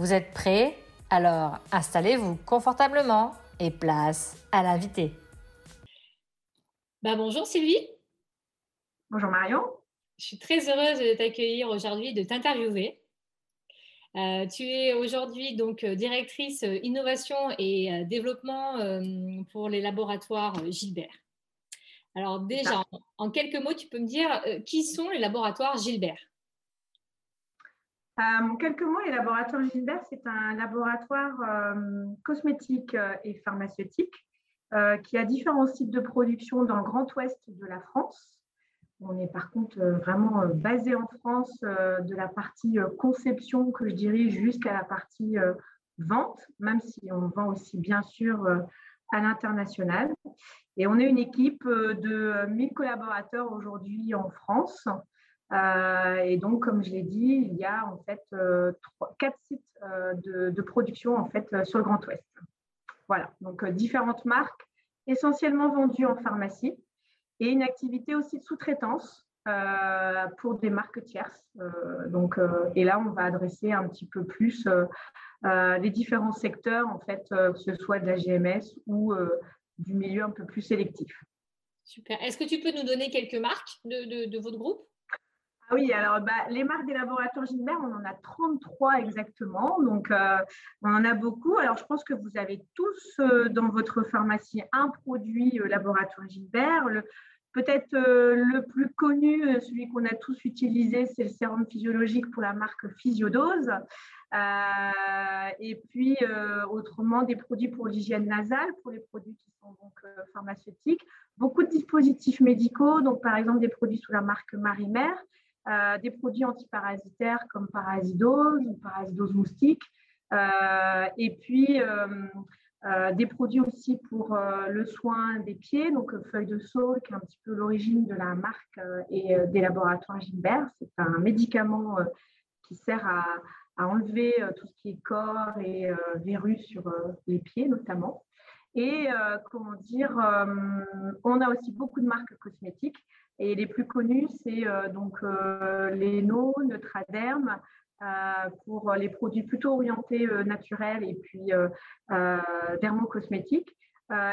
Vous êtes prêts? Alors installez-vous confortablement et place à l'invité. Bah, bonjour Sylvie. Bonjour Marion. Je suis très heureuse de t'accueillir aujourd'hui, de t'interviewer. Euh, tu es aujourd'hui donc euh, directrice euh, innovation et développement pour les laboratoires Gilbert. Alors déjà, en, quelques mots, tu peux me dire qui sont les laboratoires Gilbert? En quelques mots, les laboratoires Gilbert, c'est un laboratoire cosmétique et pharmaceutique qui a différents sites de production dans le Grand Ouest de la France. On est par contre euh, vraiment euh, basé en France euh, de la partie conception que je dirige jusqu'à la partie vente, même si on vend aussi bien sûr à l'international. Et on est une équipe de 1000 collaborateurs aujourd'hui en France. Et donc, comme je l'ai dit, il y a en fait quatre sites de, production en fait sur le Grand Ouest. Voilà, donc différentes marques, essentiellement vendues en pharmacie et une activité aussi de sous-traitance euh, pour des marques tierces. Euh, donc, euh, et là, on va adresser un petit peu plus les différents secteurs, en fait, que ce soit de la GMS ou du milieu un peu plus sélectif. Super. Est-ce que tu peux nous donner quelques marques de, votre groupe? Ah oui, alors bah, les marques des laboratoires Gilbert, on en a 33 exactement, donc on en a beaucoup. Alors je pense que vous avez tous dans votre pharmacie un produit laboratoire Gilbert. Peut-être euh, le plus connu, euh, celui qu'on a tous utilisé, c'est le sérum physiologique pour la marque Physiodose. Euh, et puis, autrement, des produits pour l'hygiène nasale, pour les produits qui sont donc pharmaceutiques. Beaucoup de dispositifs médicaux, donc par exemple des produits sous la marque Marimer, des produits antiparasitaires comme Parasidose ou Parasidose moustique. et puis, euh, des produits aussi pour euh, le soin des pieds, donc euh, feuille de saule, qui est un petit peu l'origine de la marque et des laboratoires Gilbert. C'est un médicament qui sert à, enlever tout ce qui est corps et virus sur les pieds notamment. Et comment dire, on a aussi beaucoup de marques cosmétiques et les plus connues, c'est donc Leno, Neutraderm, euh, pour les produits plutôt orientés euh, naturels et puis euh, dermocosmétiques.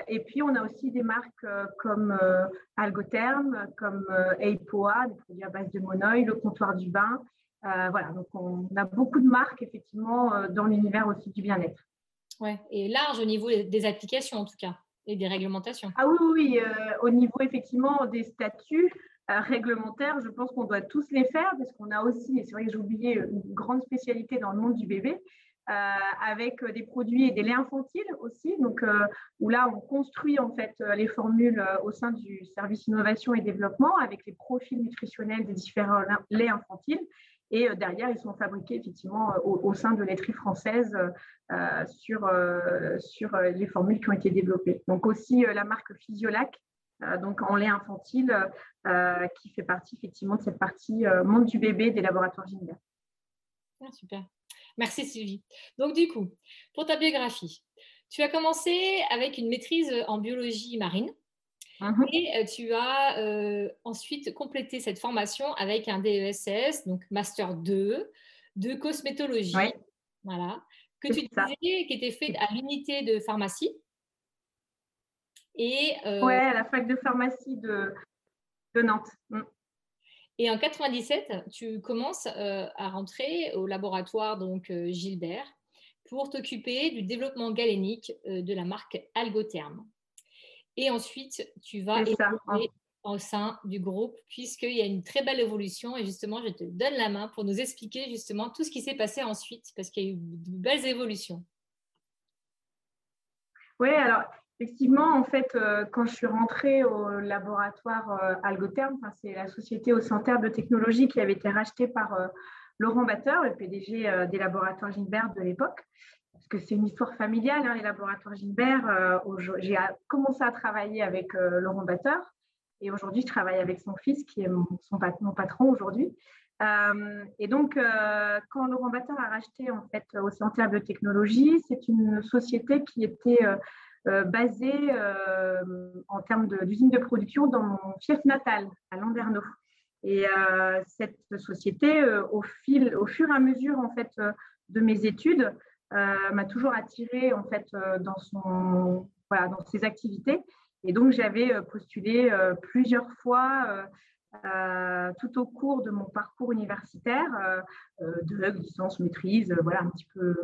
et puis, on a aussi des marques comme Algotherm, comme Eipoa, des produits à base de monoï, le comptoir du bain. voilà, donc on a beaucoup de marques effectivement dans l'univers aussi du bien-être. Ouais, et large au niveau des applications en tout cas et des réglementations. Ah oui, oui, au niveau effectivement des statuts, euh, réglementaires, je pense qu'on doit tous les faire parce qu'on a aussi, et c'est vrai que j'ai oublié, une grande spécialité dans le monde du bébé. Euh, avec des produits et des laits infantiles aussi, donc euh, où là on construit en fait les formules au sein du service innovation et développement avec les profils nutritionnels des différents laits infantiles et derrière ils sont fabriqués effectivement au, sein de laiteries françaises sur, sur les formules qui ont été développées. Donc aussi la marque Physiolac euh, donc en lait infantile, euh, qui fait partie effectivement de cette partie euh, monde du bébé des laboratoires Gilbert. Ah, super. Merci Sylvie. Donc du coup, pour ta biographie, tu as commencé avec une maîtrise en biologie marine. Et tu as ensuite complété cette formation avec un DESS, donc Master 2 de cosmétologie. Voilà. Que tu disais qui était fait à l'unité de pharmacie. Et, euh, ouais, à la fac de pharmacie de, de Nantes. Mm. Et en 97, tu commences euh, à rentrer au laboratoire donc euh, Gilbert pour t'occuper du développement galénique de la marque Algotherm. Et ensuite, tu vas évoluer au sein du groupe puisqu'il y a une très belle évolution et justement, je te donne la main pour nous expliquer justement tout ce qui s'est passé ensuite parce qu'il y a eu de belles évolutions. Oui, alors Effectivement, en fait, euh, quand je suis rentrée au laboratoire euh, Algotherm, c'est la société au centre de technologie qui avait été rachetée par, Laurent Batteur, le PDG des laboratoires Gilbert de l'époque, parce que c'est une histoire familiale, hein, les laboratoires Gilbert. J'ai commencé à travailler avec Laurent Batteur et aujourd'hui, je travaille avec son fils qui est mon, patron aujourd'hui. Euh, et donc, euh, quand Laurent Batteur a racheté en fait Océan Biotechnologie, c'est une société qui était euh, basée en termes d'usine de, production dans mon fief natal, à Landerneau. Et cette société, au, fil, au fur et à mesure en fait de mes études, m'a toujours attirée en fait dans son voilà, dans ses activités. Et donc, j'avais postulé plusieurs fois euh, tout au cours de mon parcours universitaire, euh, euh, de licence, maîtrise, voilà, un petit peu,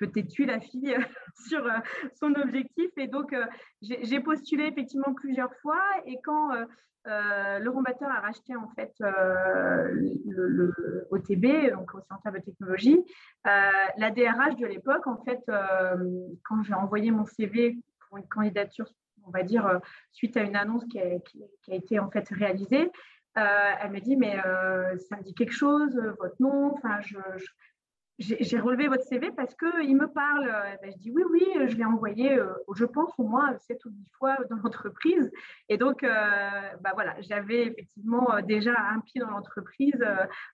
un têtue la fille sur son objectif. Et donc, j'ai postulé effectivement plusieurs fois. Et quand Laurent Batteur a racheté en fait le, OTB, donc au Centre de Technologie, la DRH de l'époque, en fait, quand j'ai envoyé mon CV pour une candidature on va dire, suite à une annonce qui a, qui a, été en fait réalisée. Euh, elle me dit, mais euh, ça me dit quelque chose, euh, votre nom. Enfin, je, j'ai relevé votre CV parce qu'il me parle. Ben, je dis oui, oui, je l'ai envoyé, je pense, au moins 7 ou 10 fois dans l'entreprise. Et donc, bah voilà, j'avais effectivement déjà un pied dans l'entreprise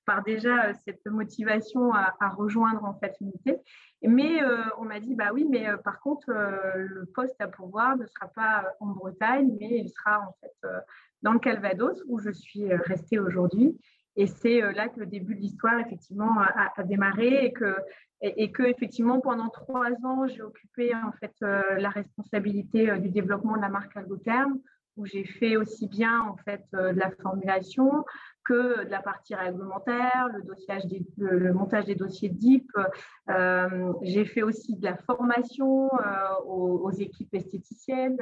par déjà cette motivation à, rejoindre en fait l'unité. Mais on m'a dit, bah oui, mais par contre, le poste à pourvoir ne sera pas en Bretagne, mais il sera en fait dans le Calvados, où je suis euh, restée aujourd'hui. Et c'est euh, là que le début de l'histoire, effectivement, a, démarré et que, effectivement, pendant trois ans, j'ai occupé, en fait, euh, la responsabilité du développement de la marque Algotherm, où j'ai fait aussi bien, en fait, de la formulation que de la partie réglementaire, le, montage des dossiers DIP. j'ai fait aussi de la formation aux, équipes esthéticiennes.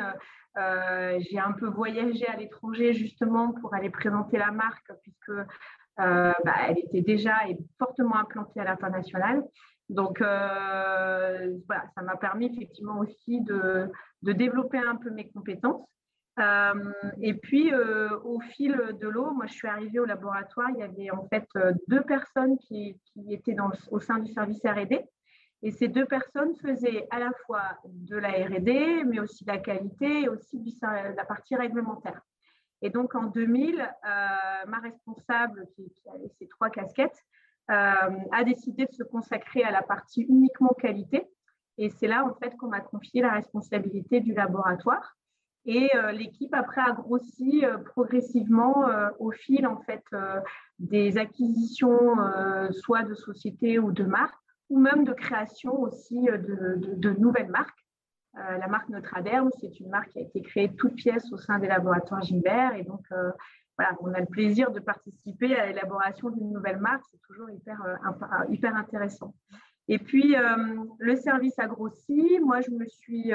Euh, j'ai un peu voyagé à l'étranger justement pour aller présenter la marque puisque euh, bah, elle était déjà fortement implantée à l'international. Donc euh, voilà, ça m'a permis effectivement aussi de, développer un peu mes compétences. et puis au fil de l'eau, moi je suis arrivée au laboratoire, il y avait en fait deux personnes qui, étaient au sein du service R&D. Et ces deux personnes faisaient à la fois de la RD, mais aussi de la qualité et aussi de la partie réglementaire. Et donc en 2000, euh, ma responsable, qui, avait ces trois casquettes, euh, a décidé de se consacrer à la partie uniquement qualité. Et c'est là en fait qu'on m'a confié la responsabilité du laboratoire. Et euh, l'équipe après a grossi progressivement au fil en fait des acquisitions, soit de sociétés ou de marques ou même de création aussi euh, de, nouvelles marques. Euh, la marque Notre-Aderme, c'est une marque qui a été créée toute pièce au sein des laboratoires Gilbert. Et donc, euh, voilà, on a le plaisir de participer à l'élaboration d'une nouvelle marque. C'est toujours hyper, hyper intéressant. Et puis, le service a grossi. Moi, je me suis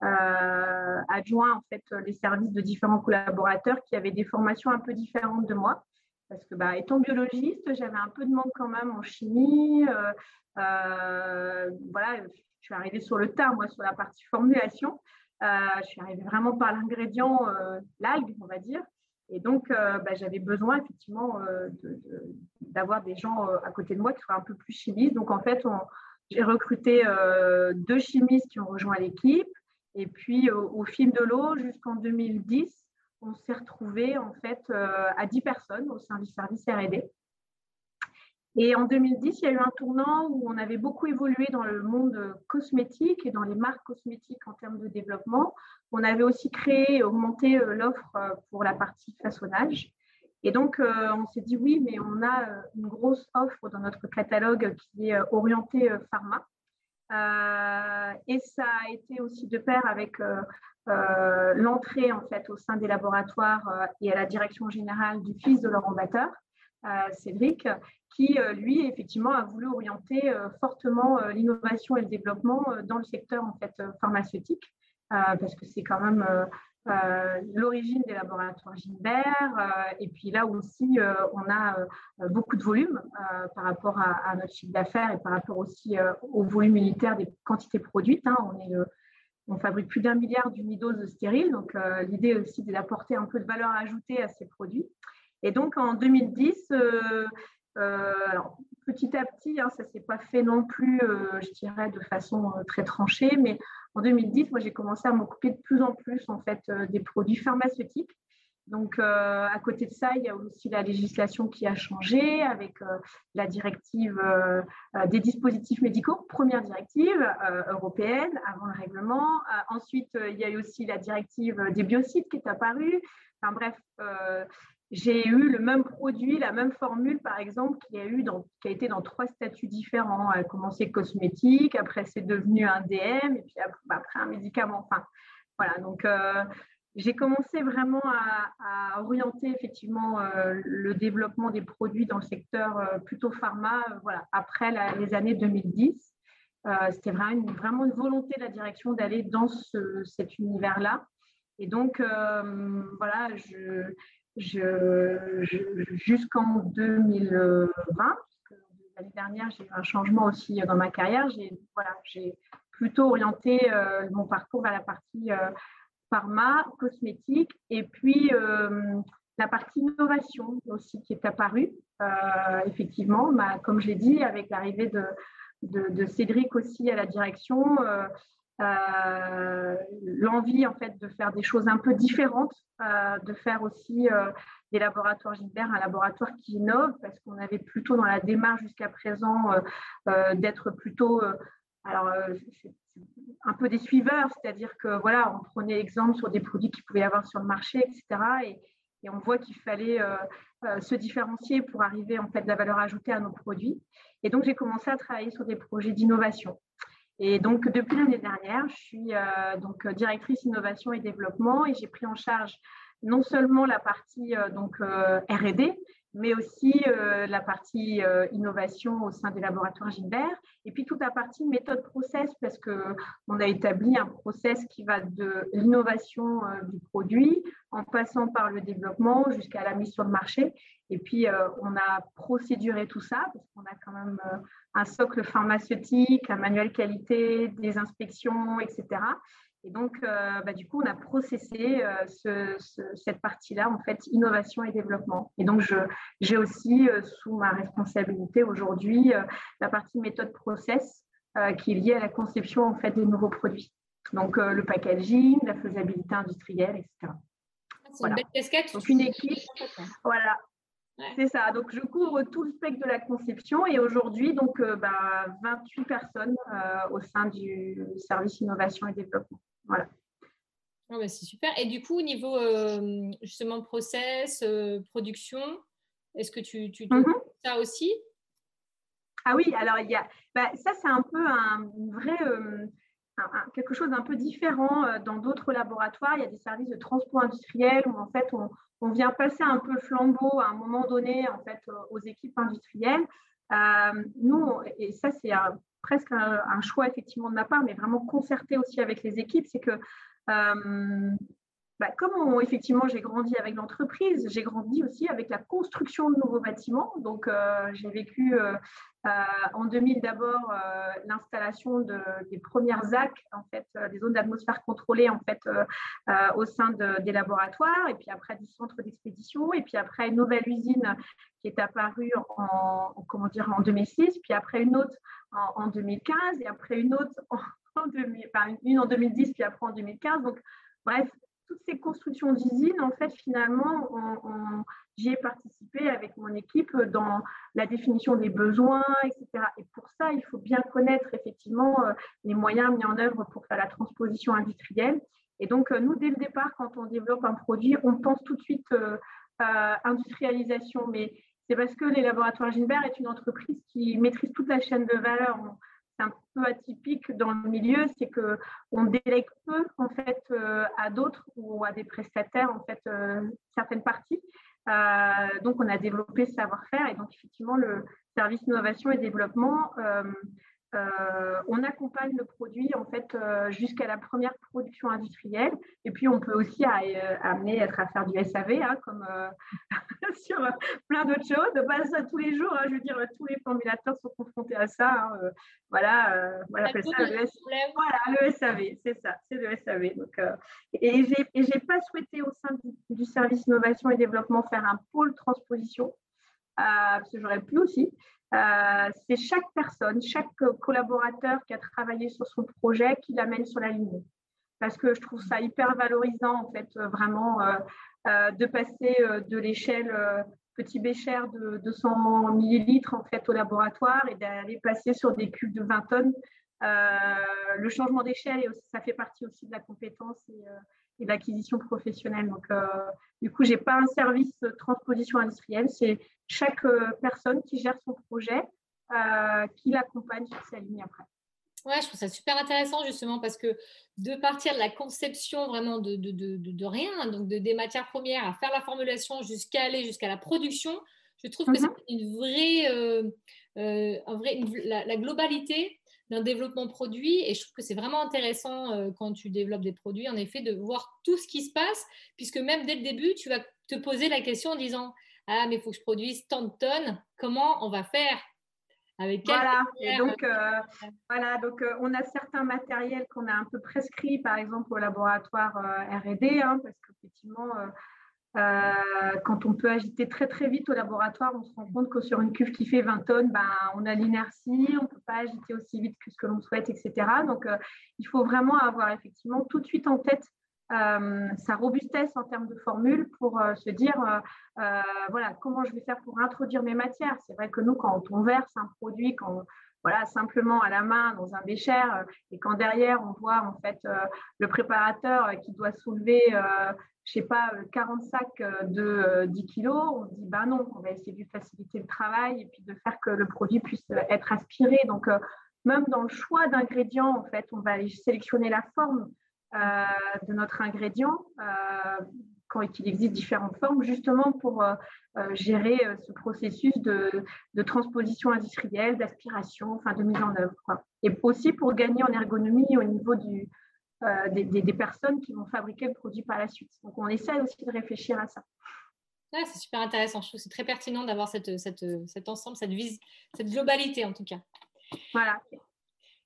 adjoint en fait les services de différents collaborateurs qui avaient des formations un peu différentes de moi parce que bah, étant biologiste, j'avais un peu de manque quand même en chimie. Euh, euh, voilà, je suis arrivée sur le tard, moi, sur la partie formulation. Euh, je suis arrivée vraiment par l'ingrédient, l'algue, on va dire. Et donc, bah, j'avais besoin effectivement d'avoir des gens à côté de moi qui soient un peu plus chimistes. Donc, en fait, j'ai recruté deux chimistes qui ont rejoint l'équipe. Et puis, au fil de l'eau, jusqu'en 2010, on s'est retrouvé en fait euh, à 10 personnes au du service R&D. Et en 2010, il y a eu un tournant où on avait beaucoup évolué dans le monde cosmétique et dans les marques cosmétiques en termes de développement. On avait aussi créé et augmenté euh, l'offre euh, pour la partie façonnage. Et donc, on s'est dit oui, mais on a une grosse offre dans notre catalogue qui est orientée pharma. et ça a été aussi de pair avec l'entrée en fait au sein des laboratoires euh, et à la direction générale du fils de Laurent Batteur, euh, Cédric, qui lui effectivement a voulu orienter fortement l'innovation et le développement dans le secteur en fait pharmaceutique, parce que c'est quand même l'origine des laboratoires Gilbert. et puis là aussi, on a beaucoup de volume par rapport à, notre chiffre d'affaires et par rapport aussi au volume unitaire des quantités produites. Hein. On est on fabrique plus d'un milliard d'unidoses stériles. Donc, euh, l'idée aussi d'apporter un peu de valeur ajoutée à ces produits. Et donc, en 2010, euh, alors, petit à petit, hein, ça ne s'est pas fait non plus, je dirais, de façon très tranchée, mais en 2010, moi, j'ai commencé à m'occuper de plus en plus en fait, des produits pharmaceutiques donc, euh, à côté de ça, il y a aussi la législation qui a changé avec euh, la directive euh, des dispositifs médicaux, première directive européenne avant le règlement. ensuite, il y a eu aussi la directive des biocides qui est apparue. Enfin bref, j'ai eu le même produit, la même formule, par exemple, qui a, qui a été dans trois statuts différents. Elle a commencé cosmétique, après c'est devenu un DM, et puis après, un médicament. Enfin, voilà, donc j'ai commencé vraiment à, orienter effectivement euh, le développement des produits dans le secteur euh, plutôt pharma euh, voilà, après les années 2010. C'était vraiment une, volonté de la direction d'aller dans cet univers-là. Et donc, voilà, jusqu'en 2020, l'année dernière, j'ai eu un changement aussi dans ma carrière. J'ai voilà, plutôt orienté mon parcours vers la partie pharma, cosmétique, et puis euh, la partie innovation aussi qui est apparue, euh, effectivement, bah, comme je l'ai dit, avec l'arrivée de, de, Cédric aussi à la direction, euh, l'envie en fait de faire des choses un peu différentes, de faire aussi des laboratoires Gilbert, un laboratoire qui innove, parce qu'on avait plutôt dans la démarche jusqu'à présent d'être plutôt alors, un peu des suiveurs, c'est-à-dire que voilà, on prenait exemple sur des produits qu'il pouvait y avoir sur le marché, etc. Et, on voit qu'il fallait euh, euh, se différencier pour arriver en fait de la valeur ajoutée à nos produits. Et donc j'ai commencé à travailler sur des projets d'innovation. Et donc depuis l'année dernière, je suis euh, donc directrice innovation et développement et j'ai pris en charge non seulement la partie donc R&D, mais aussi euh, la partie euh, innovation au sein des laboratoires Gilbert, et puis toute la partie méthode process, parce qu'on a établi un process qui va de l'innovation euh, du produit, en passant par le développement jusqu'à la mise sur le marché. Et puis, on a procéduré tout ça, parce qu'on a quand même un socle pharmaceutique, un manuel qualité, des inspections, etc. Et donc, euh, bah, du coup, on a processé euh, cette partie-là, en fait, innovation et développement. Et donc, j'ai aussi euh, sous ma responsabilité aujourd'hui la partie méthode process qui est liée à la conception, en fait, des nouveaux produits. Donc, le packaging, la faisabilité industrielle, etc. C'est une belle casquette. Donc, une équipe. Voilà. C'est ça. Donc, je couvre tout le spectre de la conception et aujourd'hui, donc, bah, 28 personnes au sein du service innovation et développement. Voilà. Ah bah, c'est super. Et du coup, au niveau euh, justement process, euh, production, est-ce que tu, tu mm ça aussi? Ah oui, alors il y a, bah, ça c'est un peu un vrai, euh, quelque chose d'un peu différent dans d'autres laboratoires. Il y a des services de transport industriel où en fait on, on vient passer un peu flambeau à un moment donné en fait aux équipes industrielles. nous, et ça c'est presque un, choix effectivement de ma part, mais vraiment concerté aussi avec les équipes, c'est que euh, bah, comme effectivement j'ai grandi avec l'entreprise, j'ai grandi aussi avec la construction de nouveaux bâtiments. Donc euh, j'ai vécu euh, en 2000 d'abord l'installation de, des premières ZAC, en fait, des zones d'atmosphère contrôlée en fait au sein des laboratoires, et puis après du centre d'expédition, et puis après une nouvelle usine qui est apparue en, comment dire en 2006, puis après une autre en, 2015 et après une autre en, une en 2010 puis après en 2015. Donc, bref, toutes ces constructions d'usines, en fait, finalement, j'y ai participé avec mon équipe dans la définition des besoins, etc. Et pour ça, il faut bien connaître effectivement euh, les moyens mis en œuvre pour faire la transposition industrielle. Et donc, euh, nous, dès le départ, quand on développe un produit, on pense tout de suite euh, à industrialisation, mais c'est parce que les laboratoires Gilbert est une entreprise qui maîtrise toute la chaîne de valeur. Un peu atypique dans le milieu, c'est que on délègue peu en fait euh, à d'autres ou à des prestataires en fait euh, certaines parties. Euh, donc on a développé ce savoir-faire et donc effectivement le service innovation et développement on accompagne le produit en fait euh, jusqu'à la première production industrielle et puis on peut aussi euh, amener être à faire du SAV hein, comme sur plein d'autres choses. Pas ça tous les jours, hein, je veux dire tous les formulateurs sont confrontés à ça. Hein, voilà, appelle ça le, SAV, c'est ça, c'est le SAV. Donc, et j'ai pas souhaité au sein du, service innovation et développement faire un pôle transposition. parce que j'aurais pu aussi. C'est chaque personne, chaque collaborateur qui a travaillé sur son projet qui l'amène sur la ligne. Parce que je trouve ça hyper valorisant, en fait, vraiment, de passer de l'échelle petit bécher de 200 millilitres en fait au laboratoire et d'aller passer sur des cubes de 20 tonnes. Euh, le changement d'échelle, ça fait partie aussi de la compétence et, euh, de l'acquisition professionnelle. Donc, euh, du coup, je n'ai pas un service transposition industrielle, c'est chaque personne qui gère son projet qui l'accompagne sur sa ligne après. Ouais, je trouve ça super intéressant justement parce que de partir de la conception vraiment de, de, de, de rien, donc de, des matières premières, à faire la formulation jusqu'à aller jusqu'à la production, je trouve que c'est mhm. une vraie, euh, euh, un vrai, la, globalité d'un développement produit. Et je trouve que c'est vraiment intéressant euh, quand tu développes des produits, en effet, de voir tout ce qui se passe, puisque même dès le début, tu vas te poser la question en disant Ah, mais il faut que je produise tant de tonnes, comment on va faire? Voilà, et donc, euh, voilà, donc euh, on a certains matériels qu'on a un peu prescrits, par exemple au laboratoire euh, RD, hein, parce qu'effectivement, quand on peut agiter très très vite au laboratoire, on se rend compte que sur une cuve qui fait 20 tonnes, ben, on a l'inertie, on ne peut pas agiter aussi vite que ce que l'on souhaite, etc. Donc, il faut vraiment avoir effectivement tout de suite en tête euh, sa robustesse en termes de formule pour euh, se dire euh, voilà comment je vais faire pour introduire mes matières. C'est vrai que nous, quand on verse un produit, quand voilà, simplement à la main dans un bécher, et quand derrière on voit en fait le préparateur qui doit soulever, je sais pas, 40 sacs de 10 kilos, on se dit bah non, on va essayer de faciliter le travail et puis de faire que le produit puisse être aspiré. Donc même dans le choix d'ingrédients, en fait, on va sélectionner la forme. Euh, de notre ingrédient euh, quand il existe différentes formes, justement pour euh, gérer ce processus de, transposition industrielle, d'aspiration, enfin de mise en œuvre. Et aussi pour gagner en ergonomie au niveau du, des, personnes qui vont fabriquer le produit par la suite. Donc on essaie aussi de réfléchir à ça. c'est super intéressant. Je trouve que c'est très pertinent d'avoir cette, cette, cet ensemble, cette, cette globalité en tout cas. Voilà.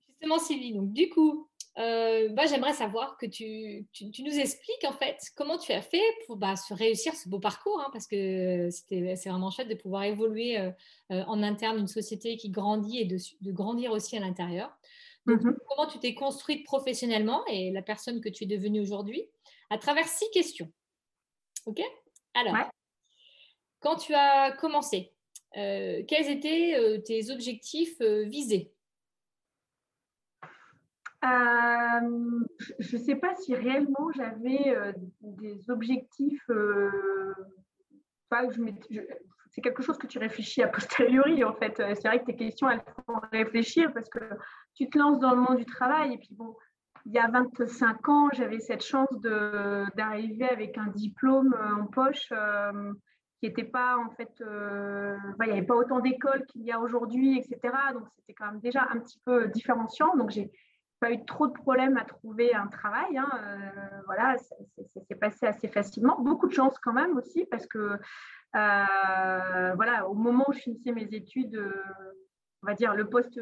Justement, Sylvie, donc du coup, euh, bah, j'aimerais savoir que tu, tu, nous expliques en fait comment tu as fait pour bah, se réussir ce beau parcours, hein, parce que c'est vraiment chouette de pouvoir évoluer euh, euh, en interne une société qui grandit et de, de grandir aussi à l'intérieur. Mmh comment tu t'es construite professionnellement et la personne que tu es devenue aujourd'hui à travers six questions. Ok? Alors, quand tu as commencé, quels étaient tes objectifs visés? Euh, je ne sais pas si réellement j'avais euh, des objectifs. Euh, c'est quelque chose que tu réfléchis a posteriori, en fait. C'est vrai que tes questions, elles font réfléchir parce que tu te lances dans le monde du travail. Et puis, bon, il y a 25 ans, j'avais cette chance d'arriver avec un diplôme en poche qui n'était pas, en fait, il n'y avait pas autant d'écoles qu'il y a aujourd'hui, etc. Donc, c'était quand même déjà un petit peu différenciant. Donc, j'ai pas eu trop de problèmes à trouver un travail. Hein, euh, voilà, ça s'est passé assez facilement. Beaucoup de chance quand même aussi parce que euh, voilà, au moment où je finissais mes études, euh, on va dire le poste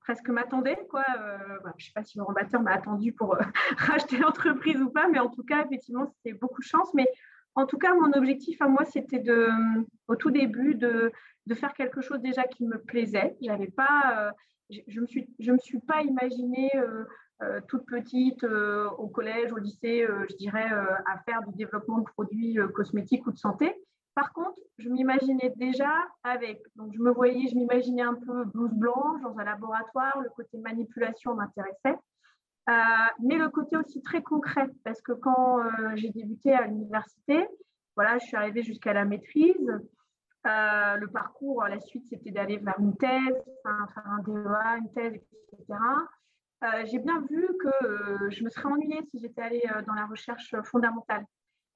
presque m'attendait. Quoi. je ne sais pas si le rembatteur m'a attendu pour racheter l'entreprise ou pas, mais en tout cas, effectivement, c'était beaucoup de chance. Mais en tout cas, mon objectif à moi, c'était de, au tout début de, de, faire quelque chose déjà qui me plaisait. Je n'avais pas je ne me, suis, je me suis pas imaginée euh, euh, toute petite euh, au collège, au lycée, je dirais, à faire du développement de produits cosmétiques ou de santé. Par contre, je m'imaginais déjà avec, donc je me voyais, je m'imaginais un peu blouse blanche dans un laboratoire, le côté manipulation m'intéressait, mais le côté aussi très concret, parce que quand j'ai débuté à l'université, voilà, je suis arrivée jusqu'à la maîtrise, euh, le parcours, la suite, c'était d'aller vers une thèse, faire un DEA, une thèse, etc. Euh, j'ai bien vu que euh, je me serais ennuyée si j'étais allée dans la recherche fondamentale.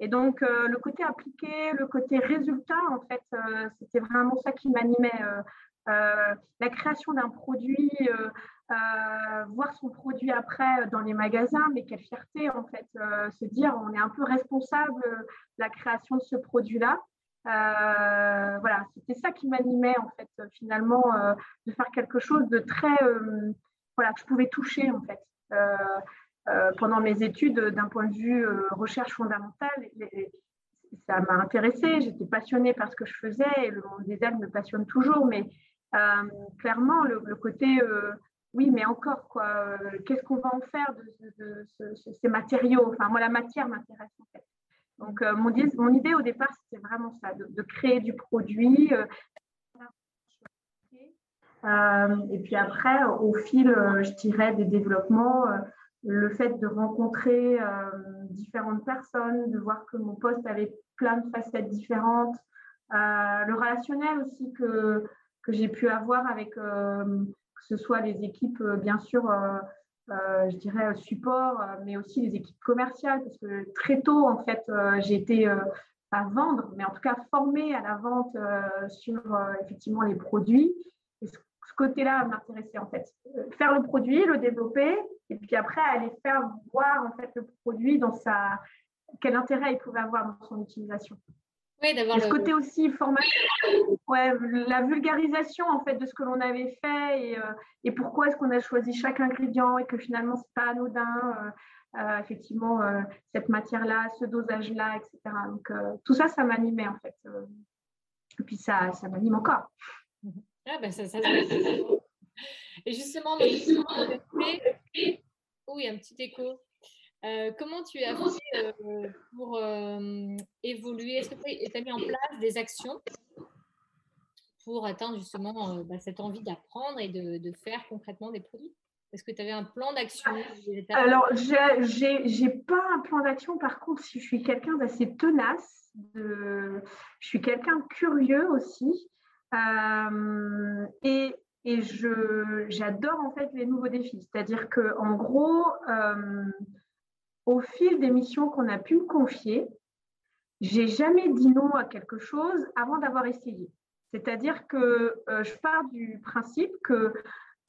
Et donc, le côté appliqué, le côté résultat, en fait, c'était vraiment ça qui m'animait. la création d'un produit, voir son produit après dans les magasins, mais quelle fierté, en fait, se dire on est un peu responsable de la création de ce produit-là. Euh, voilà, c'était ça qui m'animait en fait finalement euh, de faire quelque chose de très euh, voilà que je pouvais toucher en fait pendant mes études d'un point de vue recherche fondamentale. ça m'a intéressée. J'étais passionnée par ce que je faisais et le monde des algues me passionne toujours. Mais clairement, le, côté oui, mais encore, quoi, qu'est-ce qu'on va en faire de, ces matériaux? Enfin, moi, la matière m'intéresse en fait. Donc, mon, mon, idée au départ, c'était vraiment ça, de, créer du produit. et puis après, au fil, je dirais, des développements, le fait de rencontrer différentes personnes, de voir que mon poste avait plein de facettes différentes, le relationnel aussi que j'ai pu avoir avec que ce soit les équipes, bien sûr, je dirais support, mais aussi les équipes commerciales, parce que très tôt, en fait, j'ai été à vendre, mais en tout cas formée à la vente sur effectivement les produits. Ce, côté-là m'intéressait en fait. Faire le produit, le développer, et puis après aller faire voir en fait le produit dans sa quel intérêt il pouvait avoir dans son utilisation. Oui, d'avoir ce côté aussi formation, ouais, la vulgarisation en fait de ce que l'on avait fait et, euh, et pourquoi est-ce qu'on a choisi chaque ingrédient et que finalement c'est pas anodin, euh, euh, effectivement cette matière-là, ce dosage-là, etc. Donc tout ça, ça m'animait en fait. et puis ça, ça m'anime encore. Ah ben ça, ça, et justement, oui, un petit écho. Euh, comment tu as fait euh, pour euh, évoluer? Est-ce que tu as mis en place des actions pour atteindre justement bah, cette envie d'apprendre et de, faire concrètement des produits? Est-ce que tu avais un plan d'action Alors, je n'ai pas un plan d'action. Par contre, si je suis quelqu'un d'assez tenace, je suis quelqu'un de curieux aussi. et j'adore en fait les nouveaux défis. C'est-à-dire que en gros, au fil des missions qu'on a pu me confier, j'ai jamais dit non à quelque chose avant d'avoir essayé. C'est-à-dire que euh, je pars du principe que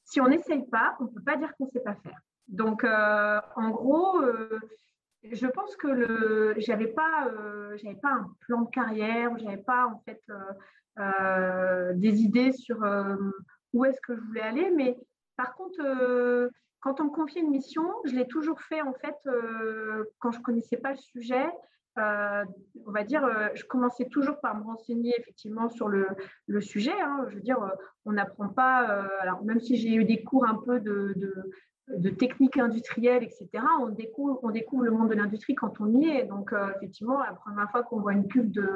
si on n'essaye pas, on ne peut pas dire qu'on ne sait pas faire. Donc, euh, en gros, euh, je pense que le, j'avais pas, pas un plan de carrière, j'avais pas en fait des idées sur où est-ce que je voulais aller, mais par contre, quand on me confie une mission, je l'ai toujours fait en fait euh, quand je connaissais pas le sujet. Euh, on va dire, euh, je commençais toujours par me renseigner effectivement sur le, sujet. Hein. je veux dire, on n'apprend pas, alors même si j'ai eu des cours un peu de, de, technique industrielle, etc., on découvre, le monde de l'industrie quand on y est. Donc, effectivement, la première fois qu'on voit une cuve de,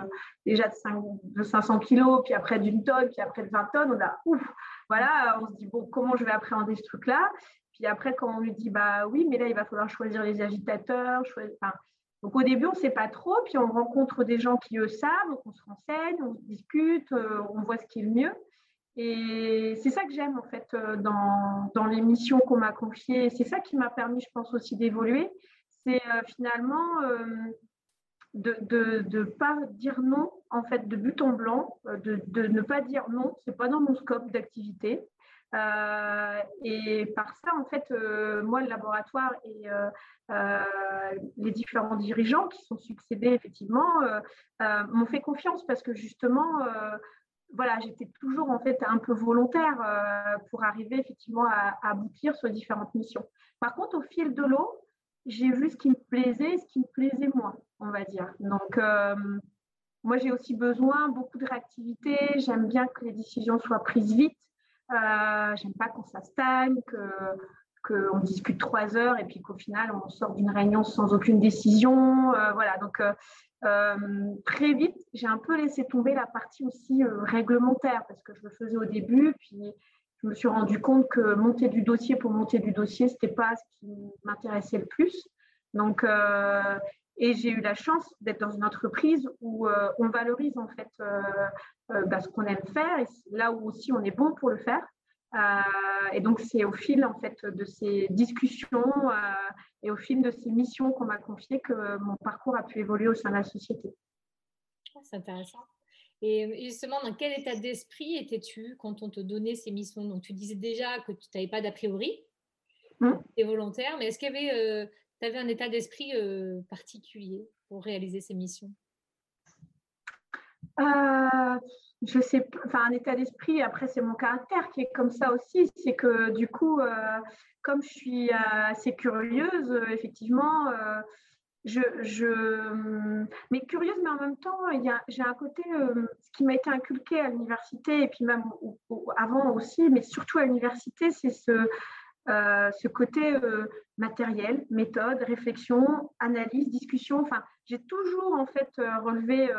déjà de, 5, de 500 kilos, puis après d'une tonne, puis après de 20 tonnes, on a ouf, voilà, on se dit, bon, comment je vais appréhender ce truc-là? Puis après, quand on lui dit, bah oui, mais là, il va falloir choisir les agitateurs. donc au début, on ne sait pas trop, puis on rencontre des gens qui, eux, savent, donc on se renseigne, on discute, euh, on voit ce qui est le mieux. Et c'est ça que j'aime, en fait, euh, dans, dans les missions qu'on m'a confiées. C'est ça qui m'a permis, je pense, aussi d'évoluer. C'est euh, finalement de ne pas dire non, en fait, de but en blanc, de, de ne pas dire non, ce n'est pas dans mon scope d'activité. Euh, et par ça, en fait, euh, moi, le laboratoire et euh, les différents dirigeants qui sont succédés, effectivement, m'ont fait confiance parce que justement, voilà, j'étais toujours en fait un peu volontaire pour arriver effectivement à, aboutir sur différentes missions. Par contre, au fil de l'eau, j'ai vu ce qui me plaisait, ce qui me plaisait moins, on va dire. Donc, moi, j'ai aussi besoin beaucoup de réactivité. J'aime bien que les décisions soient prises vite. Euh, j'aime pas qu'on ça stagne, qu'on discute trois heures et puis qu'au final, on sort d'une réunion sans aucune décision. Euh, voilà, donc euh, très vite, j'ai un peu laissé tomber la partie aussi réglementaire parce que je le faisais au début, puis je me suis rendu compte que monter du dossier pour monter du dossier, ce n'était pas ce qui m'intéressait le plus. Donc, et j'ai eu la chance d'être dans une entreprise où euh, on valorise en fait euh, euh, bah, ce qu'on aime faire et là où aussi on est bon pour le faire. et donc c'est au fil en fait de ces discussions et au fil de ces missions qu'on m'a confiées que mon parcours a pu évoluer au sein de la société. Ah, c'est intéressant. Et justement, dans quel état d'esprit étais-tu quand on te donnait ces missions? Donc tu disais déjà que tu n'avais pas d'a priori, mmh. tu es volontaire, mais est-ce qu'il y avait tu avais un état d'esprit euh, particulier pour réaliser ces missions? Euh, je sais, enfin un état d'esprit. Après, c'est mon caractère qui est comme ça aussi. C'est que du coup, euh, comme je suis assez curieuse, effectivement, je, je, mais curieuse, mais en même temps, j'ai un côté, ce qui m'a été inculqué à l'université, et puis même avant aussi, mais surtout à l'université, c'est ce, ce côté matériel, méthode, réflexion, analyse, discussion. Enfin, j'ai toujours en fait relevé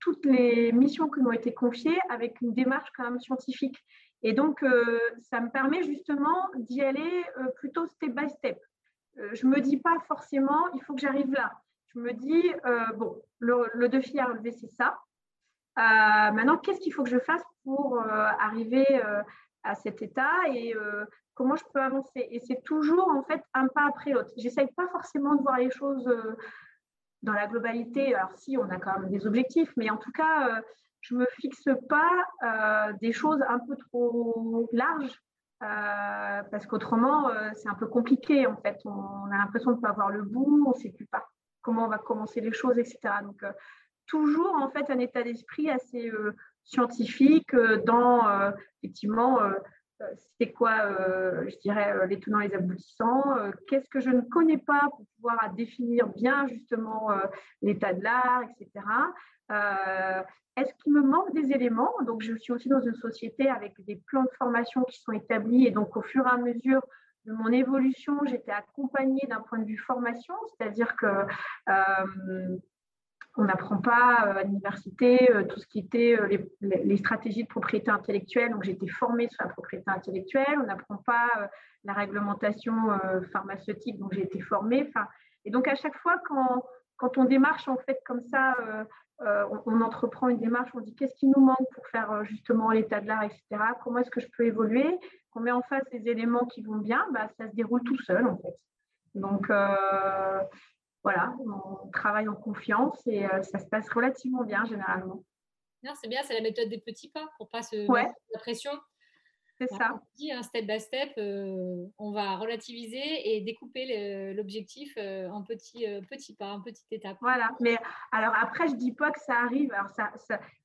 toutes les missions qui m'ont été confiées avec une démarche quand même scientifique. Et donc, euh, ça me permet justement d'y aller euh, plutôt step by step. Euh, je ne me dis pas forcément, il faut que j'arrive là. Je me dis, bon, le, défi à relever, c'est ça. maintenant, qu'est-ce qu'il faut que je fasse pour arriver à cet état et comment je peux avancer Et c'est toujours en fait un pas après l'autre. J'essaye pas forcément de voir les choses dans la globalité. Alors si, on a quand même des objectifs, mais en tout cas, je ne me fixe pas euh, des choses un peu trop larges euh, parce qu'autrement, euh, c'est un peu compliqué en fait. On, a l'impression de ne pas avoir le bout, on ne sait plus pas comment on va commencer les choses, etc. Donc, toujours en fait un état d'esprit assez scientifique dans effectivement c'est quoi, je dirais, les tenants, les aboutissants, qu'est-ce que je ne connais pas pour pouvoir définir bien justement l'état de l'art, etc. Est-ce qu'il me manque des éléments? Donc, je suis aussi dans une société avec des plans de formation qui sont établis et donc au fur et à mesure de mon évolution, j'étais accompagnée d'un point de vue formation, c'est-à-dire que euh, on n'apprend pas euh, à l'université euh, tout ce qui était les, stratégies de propriété intellectuelle. Donc, été formée sur la propriété intellectuelle. On n'apprend pas la réglementation pharmaceutique, donc j'ai été formée. Et donc, à chaque fois, quand, quand on démarche en fait comme ça euh, on, entreprend une démarche, on dit qu'est-ce qui nous manque pour faire euh, justement l'état de l'art, etc. Comment est-ce que je peux évoluer? On met en face les éléments qui vont bien, bah, ça se déroule tout seul en fait. Donc euh, voilà, on travaille en confiance et ça se passe relativement bien généralement. c'est bien, c'est la méthode des petits pas pour pas se mettre la pression. C'est ça. On dit un step by step, euh, on va relativiser et découper l'objectif euh, en petits, euh, petits pas, en petites étapes. Voilà. Mais alors après, je dis pas que ça arrive. Alors ça,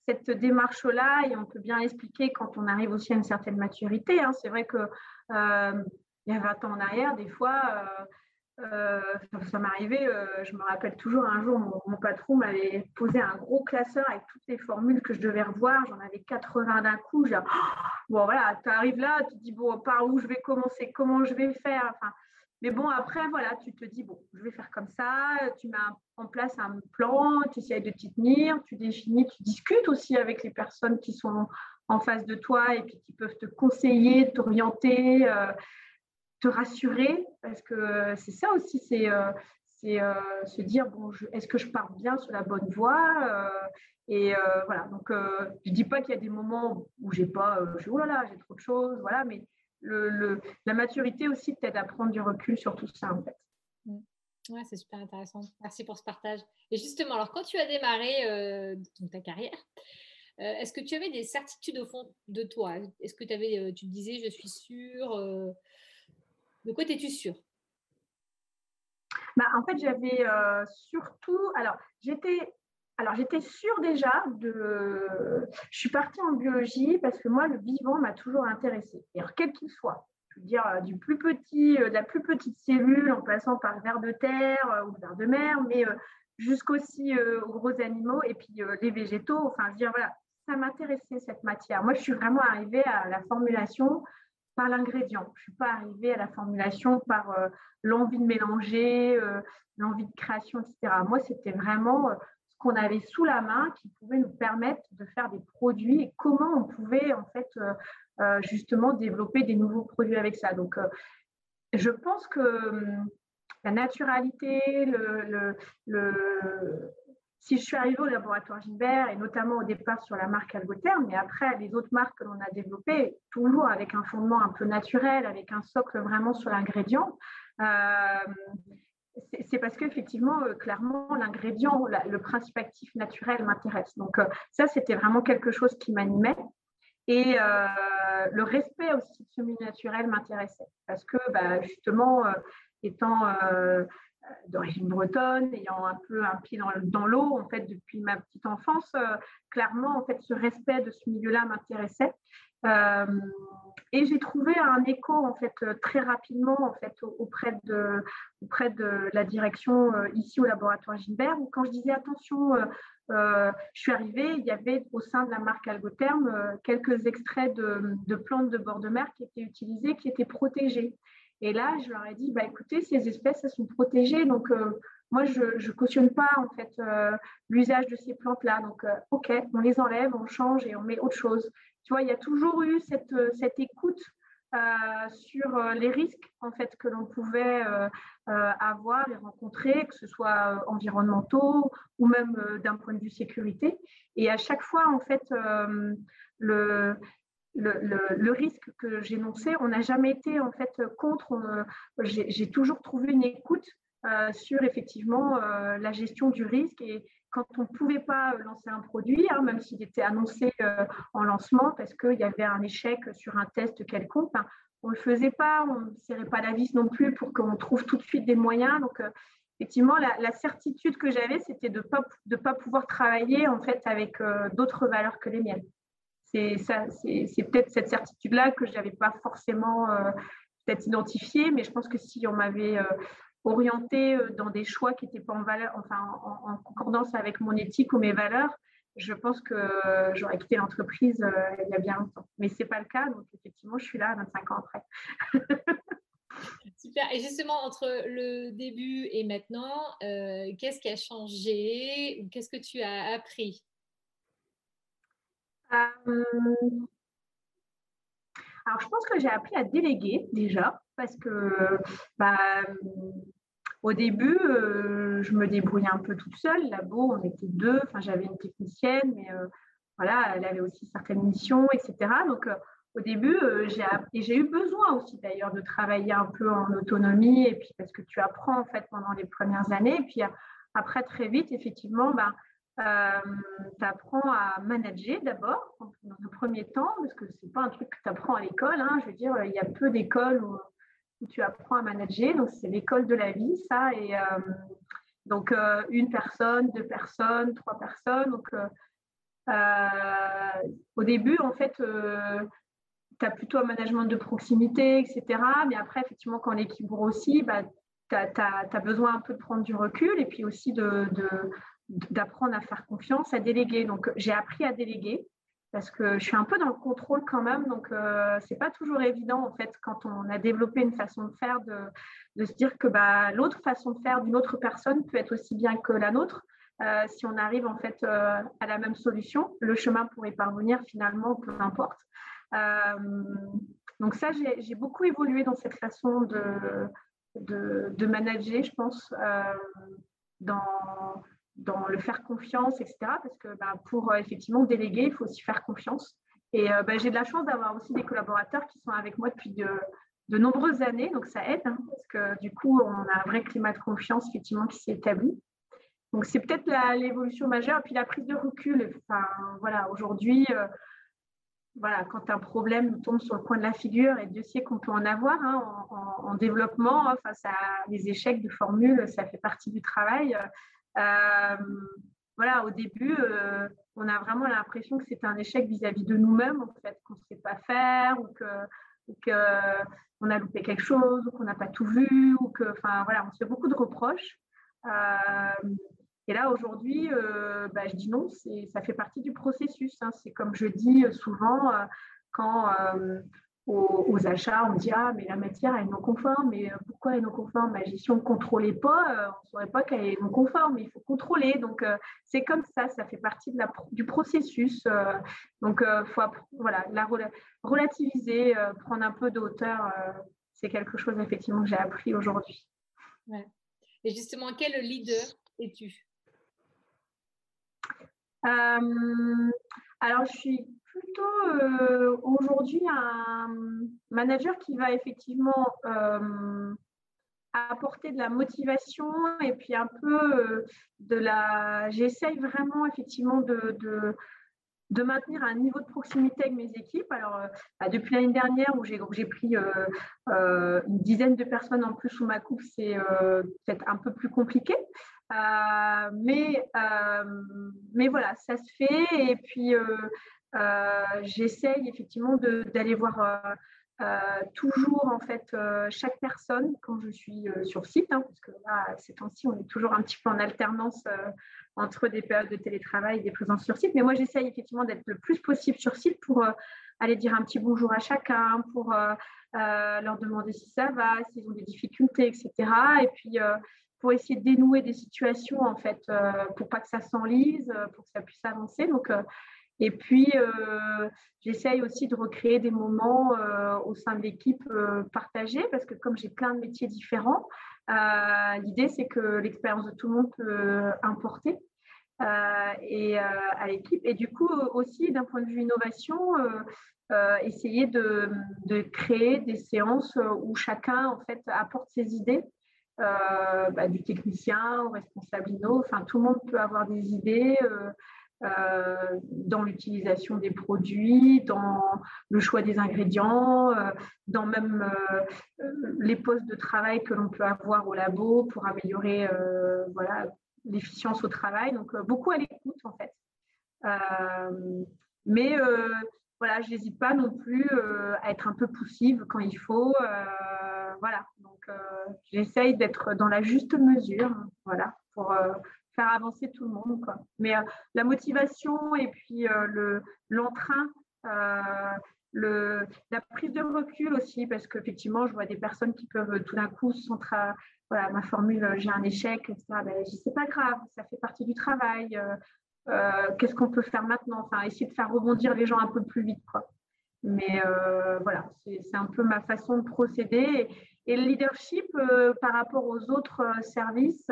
cette démarche-là, et on peut bien l'expliquer quand on arrive aussi à une certaine maturité. Hein. C'est vrai que il y a 20 ans en arrière, des fois, euh, ça m'est arrivé, euh, je me rappelle toujours un jour, mon, patron m'avait posé un gros classeur avec toutes les formules que je devais revoir. J'en avais 80 d'un coup. J'ai bon, voilà, tu arrives là, tu te dis, bon, par où je vais commencer, comment je vais faire. Mais bon, après, voilà, tu te dis, bon, je vais faire comme ça. Tu mets en place un plan, tu essayes de t'y tenir, tu définis, tu discutes aussi avec les personnes qui sont en face de toi et puis qui peuvent te conseiller, t'orienter. Euh, te rassurer, parce que c'est ça aussi, c'est euh, euh, se dire, bon, est-ce que je pars bien sur la bonne voie euh, Et voilà, donc je dis pas qu'il y a des moments où j'ai pas, je, oh là j'ai trop de choses, voilà, mais le, la maturité aussi t'aide à prendre du recul sur tout ça, en fait. Mmh. Ouais, c'est super intéressant. Merci pour ce partage. Et justement, alors quand tu as démarré ta carrière, est-ce que tu avais des certitudes au fond de toi? Est-ce que tu avais, tu disais, je suis sûre de quoi es-tu sûre? Bah, En fait, j'avais euh, surtout. Alors, j'étais. Sûre déjà de. Je suis partie en biologie parce que moi, le vivant m'a toujours intéressée. Alors, quel qu'il soit. Je veux dire, euh, du plus petit, euh, de la plus petite cellule, en passant par le ver de terre ou le ver de mer, mais jusqu'aussi aux gros animaux et puis les végétaux. Enfin, je veux dire, voilà, ça m'intéressait cette matière. Moi, je suis vraiment arrivée à la formulation par l'ingrédient. Je ne suis pas arrivée à la formulation par euh, l'envie de mélanger, euh, l'envie de création, etc. Moi, c'était vraiment euh, ce qu'on avait sous la main qui pouvait nous permettre de faire des produits et comment on pouvait en fait justement développer des nouveaux produits avec ça. Donc, je pense que hum, la naturalité, le, le, si je suis arrivée au laboratoire Gilbert, et notamment au départ sur la marque Algotherm, mais après les autres marques que l'on a développées, toujours avec un fondement un peu naturel, avec un socle vraiment sur l'ingrédient, euh, c'est parce qu'effectivement, euh, clairement, l'ingrédient, le principe actif naturel m'intéresse. Donc euh, ça, c'était vraiment quelque chose qui m'animait. Et le respect aussi de ce milieu naturel m'intéressait. Parce que bah, justement, étant d'origine bretonne, ayant un peu un pied dans, l'eau, en fait, depuis ma petite enfance, clairement, en fait, ce respect de ce milieu-là m'intéressait. et j'ai trouvé un écho, en fait, très rapidement, en fait, auprès de, auprès de la direction ici au laboratoire Gilbert, où quand je disais attention, je suis arrivée, il y avait au sein de la marque Algotherm quelques extraits de, de plantes de bord de mer qui étaient utilisés, qui étaient protégés. Et là, je leur ai dit, bah, écoutez, ces espèces, elles sont protégées. Donc, euh, moi, je ne cautionne pas en fait euh, l'usage de ces plantes-là. Donc, euh, OK, on les enlève, on change et on met autre chose. Tu vois, il y a toujours eu cette, cette écoute sur les risques en fait que l'on pouvait avoir et rencontrer, que ce soit environnementaux ou même d'un point de vue sécurité. Et à chaque fois, en fait, le, le, risque que j'énonçais, on n'a jamais été en fait contre. J'ai toujours trouvé une écoute euh, sur effectivement euh, la gestion du risque et quand on ne pouvait pas lancer un produit, hein, même s'il était annoncé euh, en lancement parce qu'il y avait un échec sur un test quelconque, hein, on ne le faisait pas, on ne serrait pas la vis non plus pour qu'on trouve tout de suite des moyens. Donc effectivement, la, certitude que j'avais, c'était de ne pas, de pas pouvoir travailler en fait avec d'autres valeurs que les miennes c'est peut-être cette certitude-là que je n'avais pas forcément euh, identifiée, mais je pense que si on m'avait euh, orienté euh, dans des choix qui n'étaient pas en, valeur, enfin, en, concordance avec mon éthique ou mes valeurs, je pense que j'aurais quitté l'entreprise il y a bien longtemps. Mais ce n'est pas le cas, donc effectivement, je suis là 25 ans après. Super. Et justement, entre le début et maintenant, qu'est-ce qui a changé ou qu'est-ce que tu as appris? Euh, alors, je pense que j'ai appris à déléguer déjà, parce que bah, au début, euh, je me débrouillais un peu toute seule. Labo, on était deux. Enfin, j'avais une technicienne, mais euh, voilà, elle avait aussi certaines missions, etc. Donc, au début, j'ai j'ai eu besoin aussi d'ailleurs de travailler un peu en autonomie, et puis parce que tu apprends en fait pendant les premières années, et puis après très vite, effectivement, bah, euh, tu apprends à manager d'abord, dans le premier temps, parce que ce n'est pas un truc que tu apprends à l'école. Hein. Je veux dire, il y a peu d'écoles où, tu apprends à manager. Donc, c'est l'école de la vie, ça. Et euh, donc, euh, une personne, deux personnes, trois personnes. Donc, au début, en fait, tu as plutôt un management de proximité, etc. Mais après, effectivement, quand l'équipe grossit, bah, tu as, besoin un peu de prendre du recul et puis aussi de, d'apprendre à faire confiance, à déléguer. Donc, j'ai appris à déléguer parce que je suis un peu dans le contrôle quand même. Donc, euh, c'est pas toujours évident, en fait, quand on a développé une façon de faire, de, de se dire que bah, l'autre façon de faire d'une autre personne peut être aussi bien que la nôtre. Euh, si on arrive, en fait, euh, à la même solution, le chemin pour y parvenir, finalement, peu importe. donc, ça, j'ai beaucoup évolué dans cette façon de, de manager, je pense, dans dans le faire confiance, etc. Parce que bah, pour euh, effectivement déléguer, il faut aussi faire confiance. Et euh, bah, j'ai de la chance d'avoir aussi des collaborateurs qui sont avec moi depuis de, nombreuses années, donc ça aide, hein, parce que du coup, on a un vrai climat de confiance effectivement qui s'est établi. Donc c'est peut-être l'évolution majeure, puis la prise de recul. Enfin, voilà, aujourd'hui, euh, voilà, quand un problème nous tombe sur le coin de la figure, et Dieu sait qu'on peut en avoir hein, en, développement, hein, face à les échecs de formules, ça fait partie du travail. Euh, voilà, au début, euh, on a vraiment l'impression que c'est un échec vis-à-vis de nous-mêmes, en fait, qu'on ne sait pas faire ou que, qu'on a loupé quelque chose ou qu'on n'a pas tout vu ou que, enfin voilà, on se fait beaucoup de reproches. Euh, et là, aujourd'hui, bah, je dis non, ça fait partie du processus. Hein. C'est comme je dis souvent, quand aux, achats, on dit Ah, mais la matière est non conforme, mais euh, pourquoi elle est non conforme? Bah, Si on ne contrôlait pas, euh, on ne saurait pas qu'elle est non conforme, mais il faut contrôler. Donc, euh, c'est comme ça, ça fait partie de la, du processus. donc, il faut voilà, la, relativiser, prendre un peu de hauteur. c'est quelque chose, effectivement, que j'ai appris aujourd'hui. Et justement, quel leader es-tu? Alors, je suis plutôt euh, aujourd'hui un manager qui va effectivement euh, apporter de la motivation et puis un peu euh, de la. J'essaye vraiment effectivement de, de maintenir un niveau de proximité avec mes équipes. Alors, bah, depuis l'année dernière où j'ai pris une dizaine de personnes en plus sous ma coupe, c'est peut-être un peu plus compliqué. mais, mais voilà, ça se fait. Et puis, j'essaye effectivement d'aller voir euh, toujours en fait euh, chaque personne quand je suis euh, sur site, hein, parce que là, ces temps-ci, on est toujours un petit peu en alternance entre des périodes de télétravail et des présences sur site. Mais moi, j'essaye effectivement d'être le plus possible sur site pour aller dire un petit bonjour à chacun, pour leur demander si ça va, s'ils ont des difficultés, etc. Et puis pour essayer de dénouer des situations en fait, pour pas que ça s'enlise, pour que ça puisse avancer. Donc et puis, euh, j'essaye aussi de recréer des moments euh, au sein de l'équipe euh, partagés, parce que comme j'ai plein de métiers différents, l'idée, c'est que l'expérience de tout le monde peut importer et, à l'équipe. Et du coup, aussi, d'un point de vue innovation, essayer de, créer des séances où chacun, en fait, apporte ses idées. Bah, du technicien au responsable inno, enfin tout le monde peut avoir des idées, euh, dans l'utilisation des produits, dans le choix des ingrédients, euh, dans même euh, les postes de travail que l'on peut avoir au labo pour améliorer voilà, l'efficience au travail. Donc, beaucoup à l'écoute, en fait. mais voilà, je n'hésite pas non plus à être un peu poussive quand il faut. voilà, donc j'essaye d'être dans la juste mesure, voilà, pour faire avancer tout le monde. Quoi. Mais euh, la motivation et puis euh, le, l'entrain, euh, le, la prise de recul aussi, parce qu'effectivement, je vois des personnes qui peuvent tout d'un coup centrer, voilà, ma formule, j'ai un échec, etc. Ben, c'est pas grave, ça fait partie du travail. qu'est-ce qu'on peut faire maintenant? Enfin, essayer de faire rebondir les gens un peu plus vite. Quoi. Mais voilà, c'est un peu ma façon de procéder. Et, le leadership par rapport aux autres services,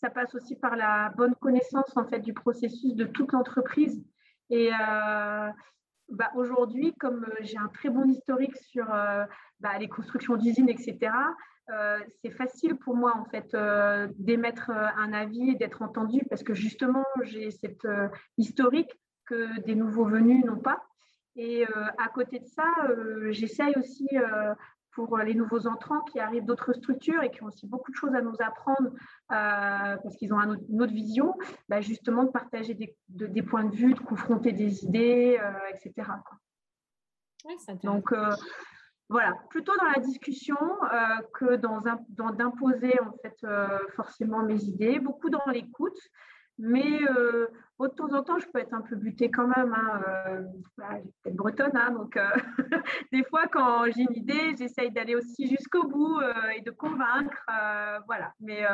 ça passe aussi par la bonne connaissance en fait du processus de toute l'entreprise. Et euh, bah, aujourd'hui, comme euh, j'ai un très bon historique sur euh, bah, les constructions d'usines, etc., c'est facile pour moi en fait d'émettre un avis et d'être entendu parce que justement j'ai cette historique que des nouveaux venus n'ont pas. Et à côté de ça, j'essaye aussi pour euh, les nouveaux entrants qui arrivent d'autres structures et qui ont aussi beaucoup de choses à nous apprendre euh, parce qu'ils ont une autre vision, bah, justement de partager des, des, points de vue, de confronter des idées, euh, etc. Donc, voilà, plutôt dans la discussion que dans d'imposer en fait forcément mes idées, beaucoup dans l'écoute. Mais euh, de temps en temps, je peux être un peu butée quand même. Hein, euh, peut-être bretonne, hein, donc euh, des fois, quand j'ai une idée, j'essaye d'aller aussi jusqu'au bout et de convaincre. voilà. Mais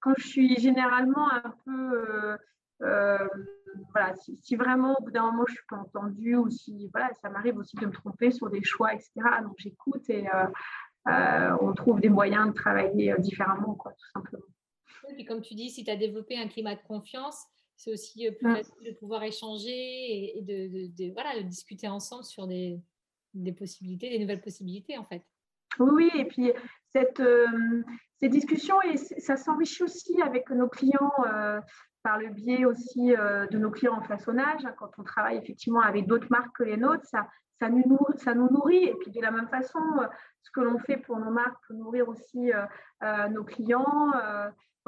quand je suis généralement un peu. voilà, si, vraiment au bout d'un moment je suis pas entendue ou si voilà, ça m'arrive aussi de me tromper sur des choix, etc. Donc j'écoute et on trouve des moyens de travailler différemment, quoi, tout simplement. Et puis comme tu dis, si tu as développé un climat de confiance, c'est aussi euh, plus facile de pouvoir échanger et, de, voilà, de discuter ensemble sur des, possibilités, des nouvelles possibilités en fait. Oui, et puis cette, euh, ces discussions, et ça s'enrichit aussi avec nos clients euh, par le biais aussi de nos clients en façonnage. Hein, quand on travaille effectivement avec d'autres marques que les nôtres, ça, ça, nous ça nous nourrit. Et puis de la même façon, ce que l'on fait pour nos marques peut nourrir aussi nos clients.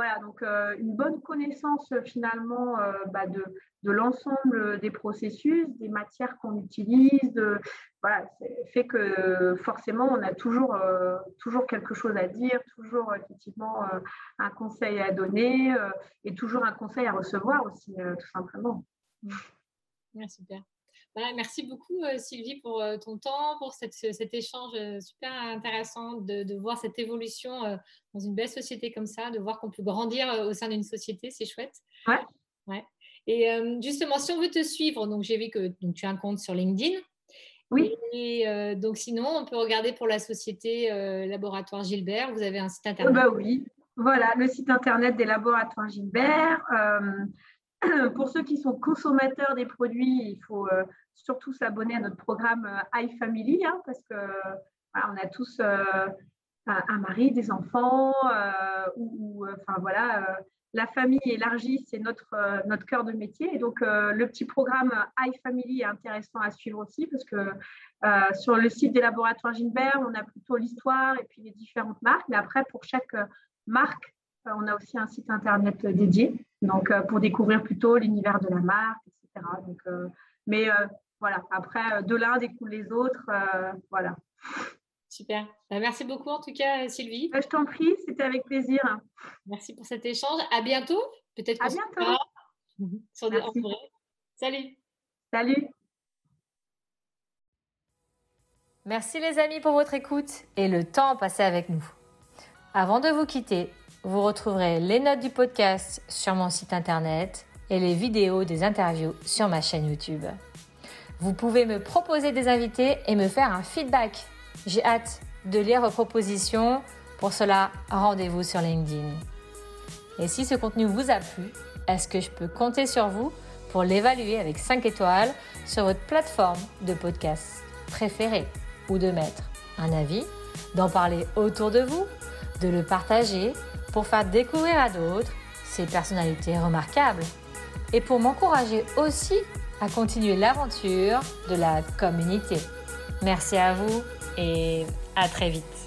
Voilà, donc euh, une bonne connaissance euh, finalement euh, bah, de, l'ensemble des processus, des matières qu'on utilise, fait que forcément on a toujours, toujours quelque chose à dire, toujours effectivement un conseil à donner et toujours un conseil à recevoir aussi, tout simplement. super merci beaucoup euh, Sylvie pour euh, ton temps, pour cet échange euh, super intéressant de, voir cette évolution dans une belle société comme ça, de voir qu'on peut grandir au sein d'une société, c'est chouette. Ouais. ouais. Et justement, si on veut te suivre, donc j'ai vu que donc, tu as un compte sur LinkedIn. Oui. Et donc sinon, on peut regarder pour la société Laboratoire Gilbert. Vous avez un site internet? bah oui, voilà, le site internet des laboratoires Gilbert. pour ceux qui sont consommateurs des produits, il faut surtout s'abonner à notre programme euh, iFamily, hein, parce que on a tous euh, un, mari, des enfants, euh, voilà, la famille élargie, c'est notre, notre cœur de métier. Et donc, le petit programme iFamily est intéressant à suivre aussi parce que sur le site des laboratoires Gilbert, on a plutôt l'histoire et puis les différentes marques. Mais après, pour chaque marque, on a aussi un site internet dédié, donc pour découvrir plutôt l'univers de la marque, etc. Donc, mais voilà, après, de l'un découlent les autres. voilà. Super. Bah, merci beaucoup en tout cas, Sylvie. Bah, je t'en prie, c'était avec plaisir. Merci pour cet échange. À bientôt. Peut-être à bientôt. Sur des... Salut. Salut. Merci les amis pour votre écoute et le temps passé avec nous. Avant de vous quitter, vous retrouverez les notes du podcast sur mon site internet et les vidéos des interviews sur ma chaîne YouTube. Vous pouvez me proposer des invités et me faire un feedback j'ai hâte de lire vos propositions. Pour cela, rendez-vous sur LinkedIn. Et si ce contenu vous a plu, est-ce que je peux compter sur vous pour l'évaluer avec 5 étoiles sur votre plateforme de podcast préférée ou de mettre un avis, d'en parler autour de vous, de le partager pour faire découvrir à d'autres ces personnalités remarquables et pour m'encourager aussi à continuer l'aventure de la communauté. Merci à vous et à très vite.